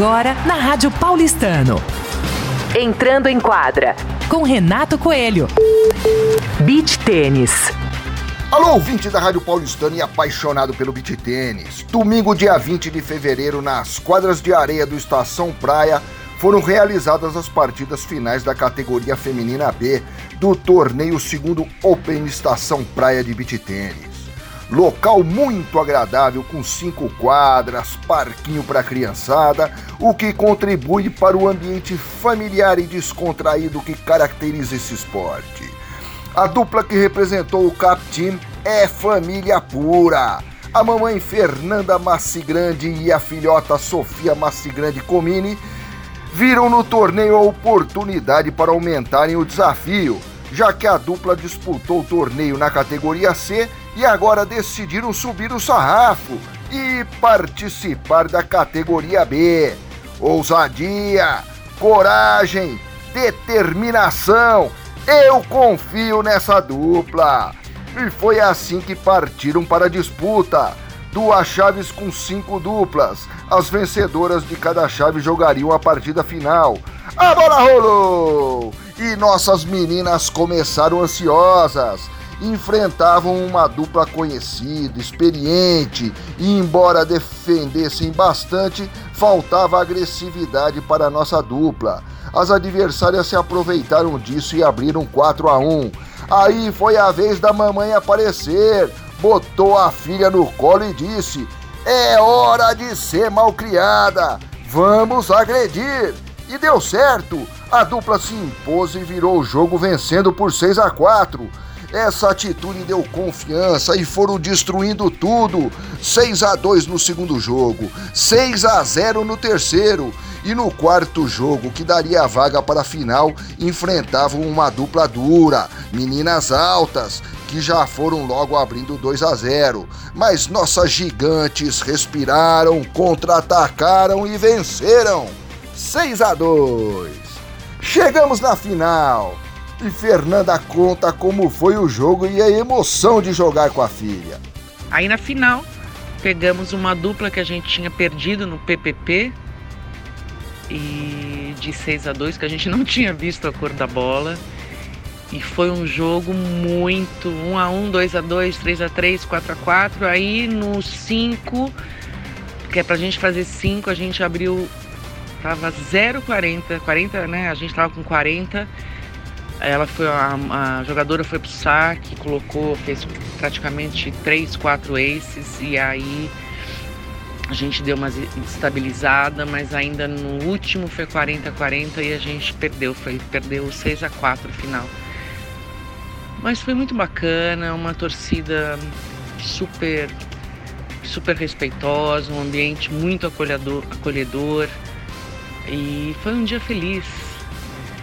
Agora na Rádio Paulistano. Entrando em quadra com Renato Coelho. Beach Tênis. Alô, ouvinte da Rádio Paulistano e apaixonado pelo beach tênis. Domingo, dia 20 de fevereiro, nas quadras de areia do Estação Praia, foram realizadas as partidas finais da categoria feminina B do torneio segundo Open Estação Praia de Beach Tênis. Local muito agradável com cinco quadras, parquinho para criançada, o que contribui para o ambiente familiar e descontraído que caracteriza esse esporte. A dupla que representou o Cap Team é família pura. A mamãe Fernanda Massigrande e a filhota Sofia Massigrande Comini viram no torneio a oportunidade para aumentarem o desafio, já que a dupla disputou o torneio na categoria C e agora decidiram subir o sarrafo e participar da categoria B. Ousadia, coragem, determinação. Eu confio nessa dupla. E foi assim que partiram para a disputa. Duas chaves com cinco duplas. As vencedoras de cada chave jogariam a partida final. A bola rolou! E nossas meninas começaram ansiosas enfrentavam uma dupla conhecida, experiente, e embora defendessem bastante, faltava agressividade para a nossa dupla. As adversárias se aproveitaram disso e abriram 4 a 1. Aí foi a vez da mamãe aparecer, botou a filha no colo e disse: "É hora de ser malcriada. Vamos agredir." E deu certo. A dupla se impôs e virou o jogo vencendo por 6 a 4. Essa atitude deu confiança e foram destruindo tudo. 6 a 2 no segundo jogo, 6 a 0 no terceiro e no quarto jogo, que daria a vaga para a final, enfrentavam uma dupla dura, meninas altas, que já foram logo abrindo 2 a 0. Mas nossas gigantes respiraram, contra-atacaram e venceram. 6 a 2. Chegamos na final. E Fernanda conta como foi o jogo e a emoção de jogar com a filha. Aí na final, pegamos uma dupla que a gente tinha perdido no PPP e de 6 a 2 que a gente não tinha visto a cor da bola. E foi um jogo muito 1 a 1, 2 a 2, 3 a 3, 4 a 4. Aí no 5, que é pra gente fazer 5, a gente abriu tava 0,40, 40, né? A gente tava com 40 ela foi a, a jogadora foi pro saque, colocou, fez praticamente 3, 4 aces e aí a gente deu uma estabilizada, mas ainda no último foi 40 40 e a gente perdeu, foi perdeu 6 a 4 final. Mas foi muito bacana, uma torcida super super respeitosa, um ambiente muito acolhedor, acolhedor e foi um dia feliz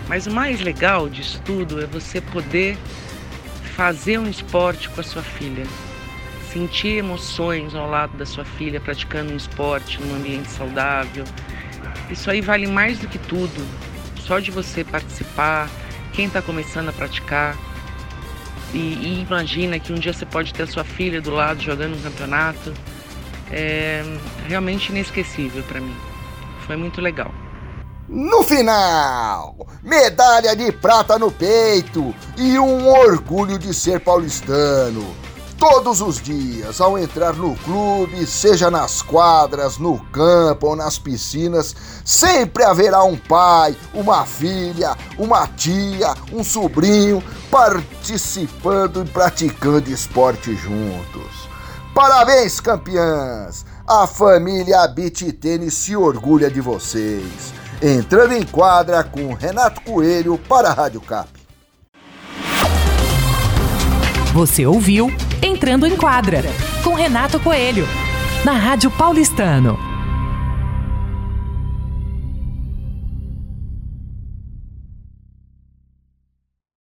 mas o mais legal disso tudo é você poder fazer um esporte com a sua filha, sentir emoções ao lado da sua filha praticando um esporte num ambiente saudável. Isso aí vale mais do que tudo. Só de você participar, quem está começando a praticar. E, e, imagina que um dia você pode ter a sua filha do lado jogando um campeonato. É realmente inesquecível para mim. Foi muito legal. No final, medalha de prata no peito e um orgulho de ser paulistano. Todos os dias, ao entrar no clube, seja nas quadras, no campo ou nas piscinas, sempre haverá um pai, uma filha, uma tia, um sobrinho participando e praticando esporte juntos. Parabéns, campeãs! A família Beat Tênis se orgulha de vocês entrando em quadra com Renato Coelho para a Rádio Cap. Você ouviu Entrando em Quadra com Renato Coelho na Rádio Paulistano.